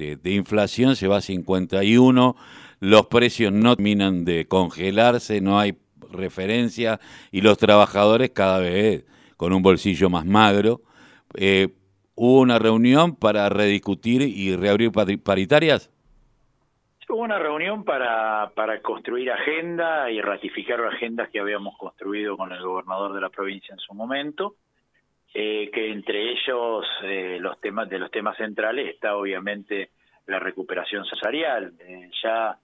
de, inflación se va a 51, los precios no terminan de congelarse, no hay referencia y los trabajadores cada vez con un bolsillo más magro. Eh, ¿Hubo una reunión para rediscutir y reabrir paritarias? Hubo una reunión para, para construir agenda y ratificar agendas que habíamos construido con el gobernador de la provincia en su momento, eh, que entre ellos eh, los temas de los temas centrales está obviamente la recuperación salarial. Eh, ya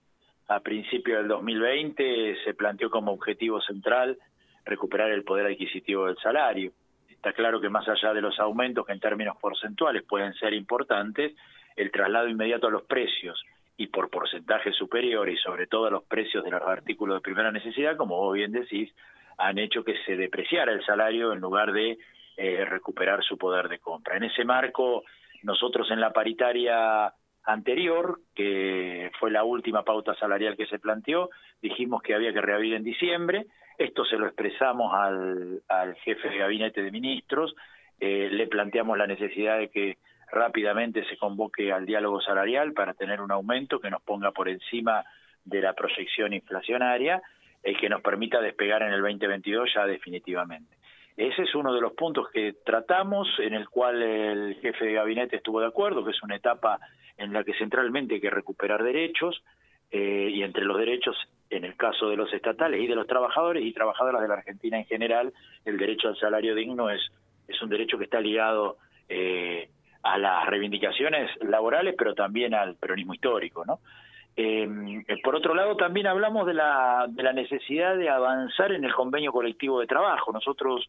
a principios del 2020 se planteó como objetivo central recuperar el poder adquisitivo del salario. Está claro que más allá de los aumentos que en términos porcentuales pueden ser importantes, el traslado inmediato a los precios y por porcentaje superior y sobre todo a los precios de los artículos de primera necesidad, como vos bien decís, han hecho que se depreciara el salario en lugar de eh, recuperar su poder de compra. En ese marco, nosotros en la paritaria anterior, que fue la última pauta salarial que se planteó, dijimos que había que reabrir en diciembre. Esto se lo expresamos al, jefe de gabinete de ministros, eh, le planteamos la necesidad de que rápidamente se convoque al diálogo salarial para tener un aumento que nos ponga por encima de la proyección inflacionaria y que nos permita despegar en el 2022 ya definitivamente. Ese es uno de los puntos que tratamos, en el cual el jefe de gabinete estuvo de acuerdo, que es una etapa en la que centralmente hay que recuperar derechos, eh, y entre los derechos, en el caso de los estatales y de los trabajadores y trabajadoras de la Argentina en general, el derecho al salario digno es, es un derecho que está ligado eh, a las reivindicaciones laborales, pero también al peronismo histórico, ¿no? Eh, por otro lado, también hablamos de la, de la necesidad de avanzar en el convenio colectivo de trabajo. Nosotros,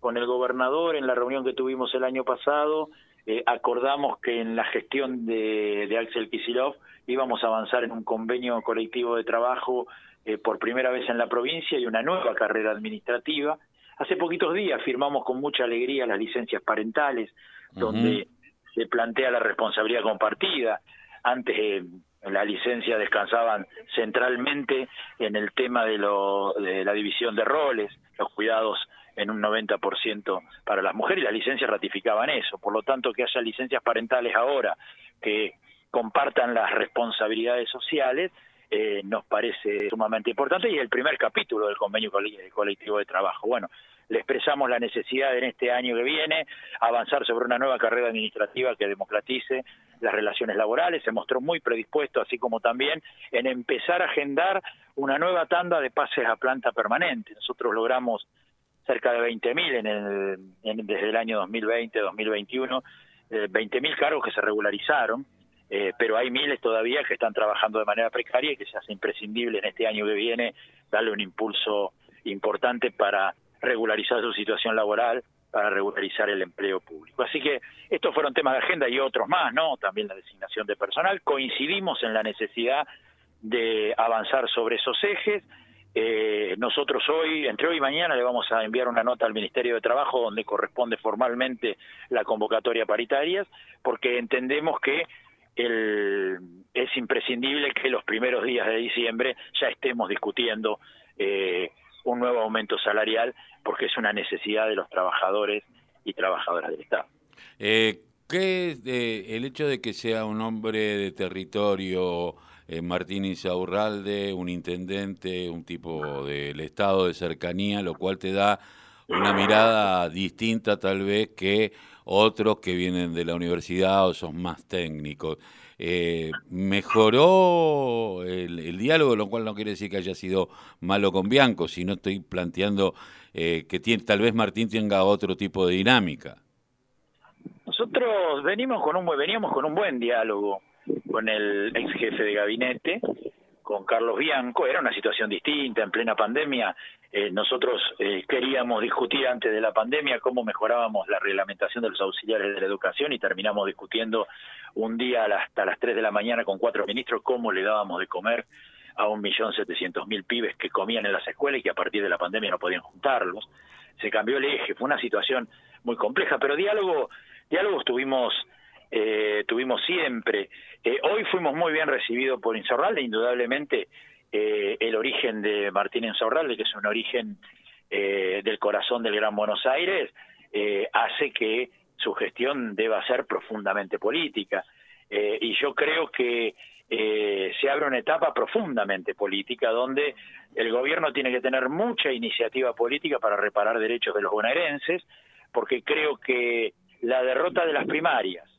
con el gobernador, en la reunión que tuvimos el año pasado, eh, acordamos que en la gestión de, de Axel Kisilov íbamos a avanzar en un convenio colectivo de trabajo eh, por primera vez en la provincia y una nueva carrera administrativa. Hace poquitos días firmamos con mucha alegría las licencias parentales, donde se plantea la responsabilidad compartida. Antes eh, la licencia descansaban centralmente en el tema de, lo, de la división de roles, los cuidados en un 90% para las mujeres y las licencias ratificaban eso. Por lo tanto, que haya licencias parentales ahora que compartan las responsabilidades sociales eh, nos parece sumamente importante y el primer capítulo del convenio colectivo de trabajo. Bueno, le expresamos la necesidad en este año que viene avanzar sobre una nueva carrera administrativa que democratice las relaciones laborales, se mostró muy predispuesto, así como también en empezar a agendar una nueva tanda de pases a planta permanente. Nosotros logramos cerca de 20.000 en en, desde el año 2020-2021, eh, 20.000 cargos que se regularizaron, eh, pero hay miles todavía que están trabajando de manera precaria y que se hace imprescindible en este año que viene darle un impulso importante para regularizar su situación laboral, para regularizar el empleo público. Así que estos fueron temas de agenda y otros más, ¿no? También la designación de personal. Coincidimos en la necesidad de avanzar sobre esos ejes eh, nosotros hoy, entre hoy y mañana, le vamos a enviar una nota al Ministerio de Trabajo donde corresponde formalmente la convocatoria paritarias, porque entendemos que es imprescindible que los primeros días de diciembre ya estemos discutiendo eh, un nuevo aumento salarial, porque es una necesidad de los trabajadores y trabajadoras del Estado. Eh, ¿Qué eh, el hecho de que sea un hombre de territorio eh, Martín Insaurralde, un intendente, un tipo del estado de cercanía, lo cual te da una mirada distinta tal vez que otros que vienen de la universidad o son más técnicos. Eh, mejoró el, diálogo, lo cual no quiere decir que haya sido malo con Bianco, sino estoy planteando eh, que tal vez Martín tenga otro tipo de dinámica. Nosotros venimos con un veníamos con un buen diálogo con el ex jefe de gabinete, con Carlos Bianco, era una situación distinta, en plena pandemia, eh, nosotros eh, queríamos discutir antes de la pandemia cómo mejorábamos la reglamentación de los auxiliares de la educación y terminamos discutiendo un día hasta las 3 de la mañana con cuatro ministros cómo le dábamos de comer a un millón setecientos mil pibes que comían en las escuelas y que a partir de la pandemia no podían juntarlos. Se cambió el eje, fue una situación muy compleja, pero diálogo, diálogos tuvimos eh, tuvimos siempre. Eh, hoy fuimos muy bien recibidos por Insaurralde, indudablemente eh, el origen de Martín Insaurralde, que es un origen eh, del corazón del Gran Buenos Aires, hace que su gestión deba ser profundamente política. Y yo creo que se abre una etapa profundamente política donde el gobierno tiene que tener mucha iniciativa política para reparar derechos de los bonaerenses, porque creo que la derrota de las primarias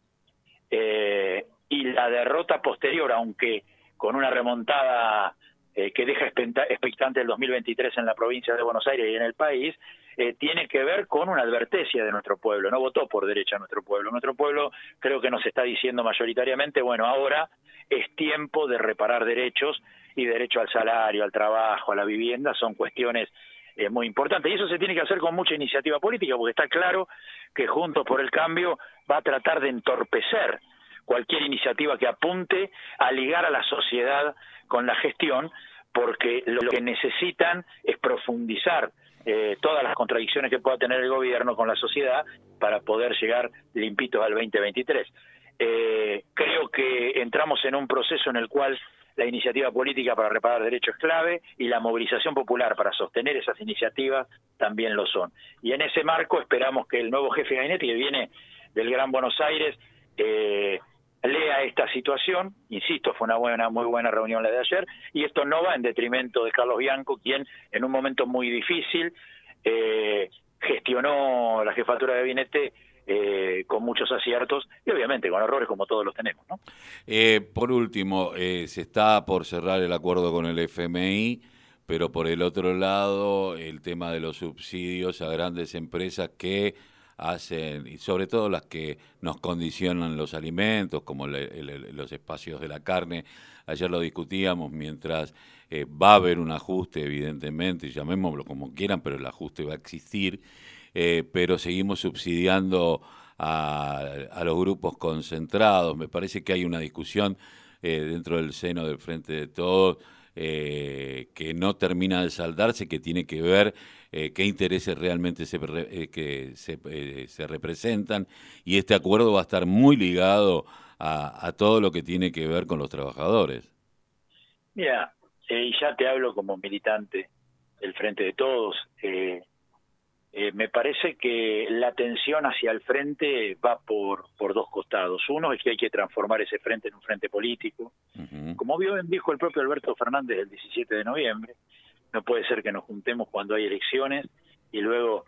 eh, y la derrota posterior, aunque con una remontada eh, que deja expectante el 2023 en la provincia de Buenos Aires y en el país, eh, tiene que ver con una advertencia de nuestro pueblo. No votó por derecha nuestro pueblo. Nuestro pueblo creo que nos está diciendo mayoritariamente, bueno, ahora es tiempo de reparar derechos y derecho al salario, al trabajo, a la vivienda, son cuestiones eh, muy importantes. Y eso se tiene que hacer con mucha iniciativa política, porque está claro que Juntos por el Cambio va a tratar de entorpecer cualquier iniciativa que apunte a ligar a la sociedad con la gestión, porque lo que necesitan es profundizar eh, todas las contradicciones que pueda tener el gobierno con la sociedad para poder llegar limpitos al 2023. Eh, creo que entramos en un proceso en el cual la iniciativa política para reparar derechos es clave y la movilización popular para sostener esas iniciativas también lo son. Y en ese marco esperamos que el nuevo jefe de gabinete que viene del Gran Buenos Aires eh, lea esta situación, insisto, fue una buena, muy buena reunión la de ayer, y esto no va en detrimento de Carlos Bianco, quien en un momento muy difícil eh, gestionó la jefatura de gabinete eh, con muchos aciertos y obviamente con errores como todos los tenemos. ¿no? Eh, por último, se está por cerrar el acuerdo con el FMI, pero por el otro lado, el tema de los subsidios a grandes empresas que hacen, y sobre todo las que nos condicionan los alimentos, como los espacios de la carne. Ayer lo discutíamos mientras eh, va a haber un ajuste, evidentemente, llamémoslo como quieran, pero el ajuste va a existir, eh, pero seguimos subsidiando a, a, los grupos concentrados. Me parece que hay una discusión eh, dentro del seno del Frente de Todos que no termina de saldarse, que tiene que ver eh, qué intereses realmente se, eh, que eh, se, representan y este acuerdo va a estar muy ligado a, todo lo que tiene que ver con los trabajadores. Mira, y ya te hablo como militante del Frente de Todos, me parece que la tensión hacia el frente va por, por dos costados. Uno es que hay que transformar ese frente en un frente político. Como bien dijo el propio Alberto Fernández el 17 de noviembre, no puede ser que nos juntemos cuando hay elecciones y luego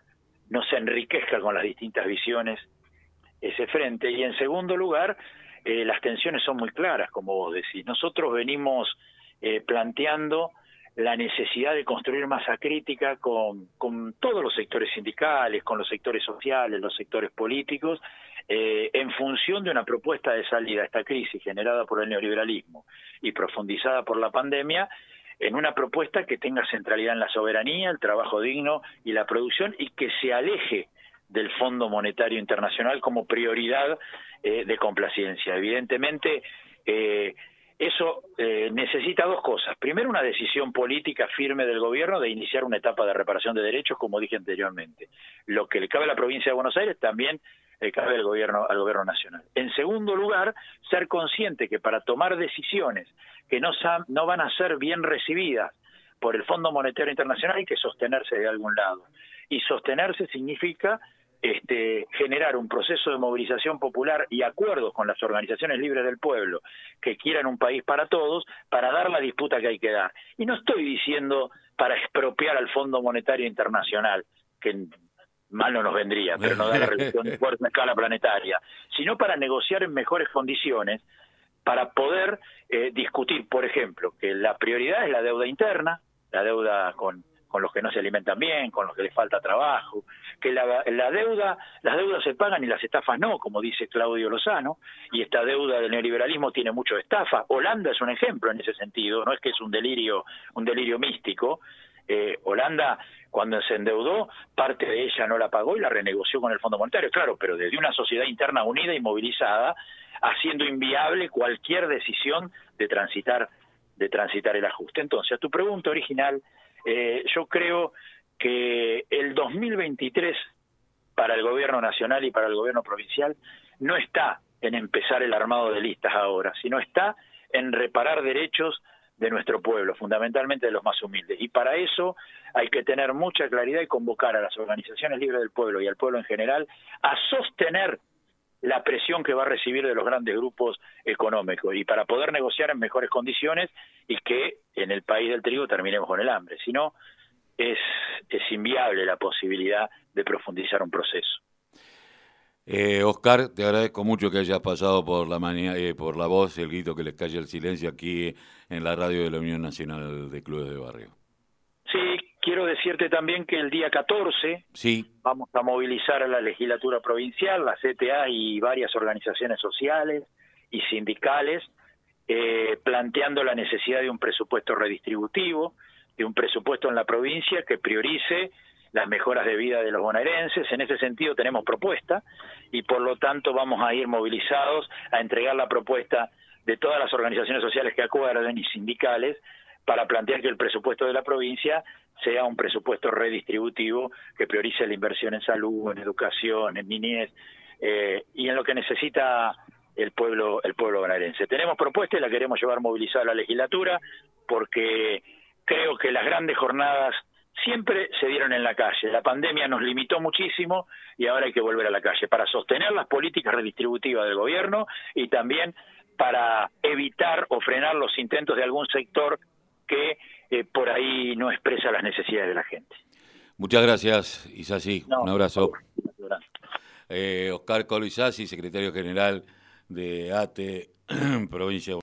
no se enriquezca con las distintas visiones ese frente. Y en segundo lugar, eh, las tensiones son muy claras, como vos decís. Nosotros venimos eh, planteando la necesidad de construir masa crítica con, todos los sectores sindicales, con los sectores sociales, los sectores políticos, eh, en función de una propuesta de salida a esta crisis generada por el neoliberalismo y profundizada por la pandemia, en una propuesta que tenga centralidad en la soberanía, el trabajo digno y la producción y que se aleje del Fondo Monetario Internacional como prioridad eh, de complacencia. Evidentemente, eh, eso necesita dos cosas. Primero, una decisión política firme del gobierno de iniciar una etapa de reparación de derechos, como dije anteriormente. Lo que le cabe a la provincia de Buenos Aires también le cabe al gobierno, al gobierno nacional. En segundo lugar, ser consciente que para tomar decisiones que no, no van a ser bien recibidas por el Fondo Monetario Internacional hay que sostenerse de algún lado. Y sostenerse significa este, generar un proceso de movilización popular y acuerdos con las organizaciones libres del pueblo que quieran un país para todos para dar la disputa que hay que dar. Y no estoy diciendo para expropiar al Fondo Monetario Internacional, que mal no nos vendría, pero no da la relación de fuerza escala planetaria, sino para negociar en mejores condiciones para poder eh, discutir, por ejemplo, que la prioridad es la deuda interna, la deuda con, con los que no se alimentan bien, con los que les falta trabajo, que la, la, deuda, las deudas se pagan y las estafas no, como dice Claudio Lozano, y esta deuda del neoliberalismo tiene mucho estafa. Holanda es un ejemplo en ese sentido, no es que es un delirio, un delirio místico. Eh, Holanda, cuando se endeudó, parte de ella no la pagó y la renegoció con el Fondo Monetario, claro, pero desde una sociedad interna unida y movilizada, haciendo inviable cualquier decisión de transitar de transitar el ajuste. Entonces, a tu pregunta original, eh, yo creo que el 2023 para el gobierno nacional y para el gobierno provincial no está en empezar el armado de listas ahora, sino está en reparar derechos de nuestro pueblo, fundamentalmente de los más humildes. Y para eso hay que tener mucha claridad y convocar a las organizaciones libres del pueblo y al pueblo en general a sostener la presión que va a recibir de los grandes grupos económicos y para poder negociar en mejores condiciones y que en el país del trigo terminemos con el hambre. Si no, es, es inviable la posibilidad de profundizar un proceso. Eh, Oscar, te agradezco mucho que hayas pasado por la mañana, eh, por la voz, el grito que les calle el silencio aquí en la radio de la Unión Nacional de Clubes de Barrio. Decirte también que el día 14 sí. vamos a movilizar a la legislatura provincial, la CTA y varias organizaciones sociales y sindicales, eh, planteando la necesidad de un presupuesto redistributivo, de un presupuesto en la provincia que priorice las mejoras de vida de los bonaerenses. En ese sentido tenemos propuesta y por lo tanto vamos a ir movilizados a entregar la propuesta de todas las organizaciones sociales que acuerden y sindicales para plantear que el presupuesto de la provincia sea un presupuesto redistributivo que priorice la inversión en salud, en educación, en niñez eh, y en lo que necesita el pueblo el pueblo bonaerense. Tenemos propuesta y la queremos llevar movilizada a la legislatura porque creo que las grandes jornadas siempre se dieron en la calle. La pandemia nos limitó muchísimo y ahora hay que volver a la calle para sostener las políticas redistributivas del gobierno y también para evitar o frenar los intentos de algún sector que eh, por ahí no expresa las necesidades de la gente. Muchas gracias, Isasi. Un abrazo. Eh, Oscar Colo Isasi, secretario general de ATE, provincia de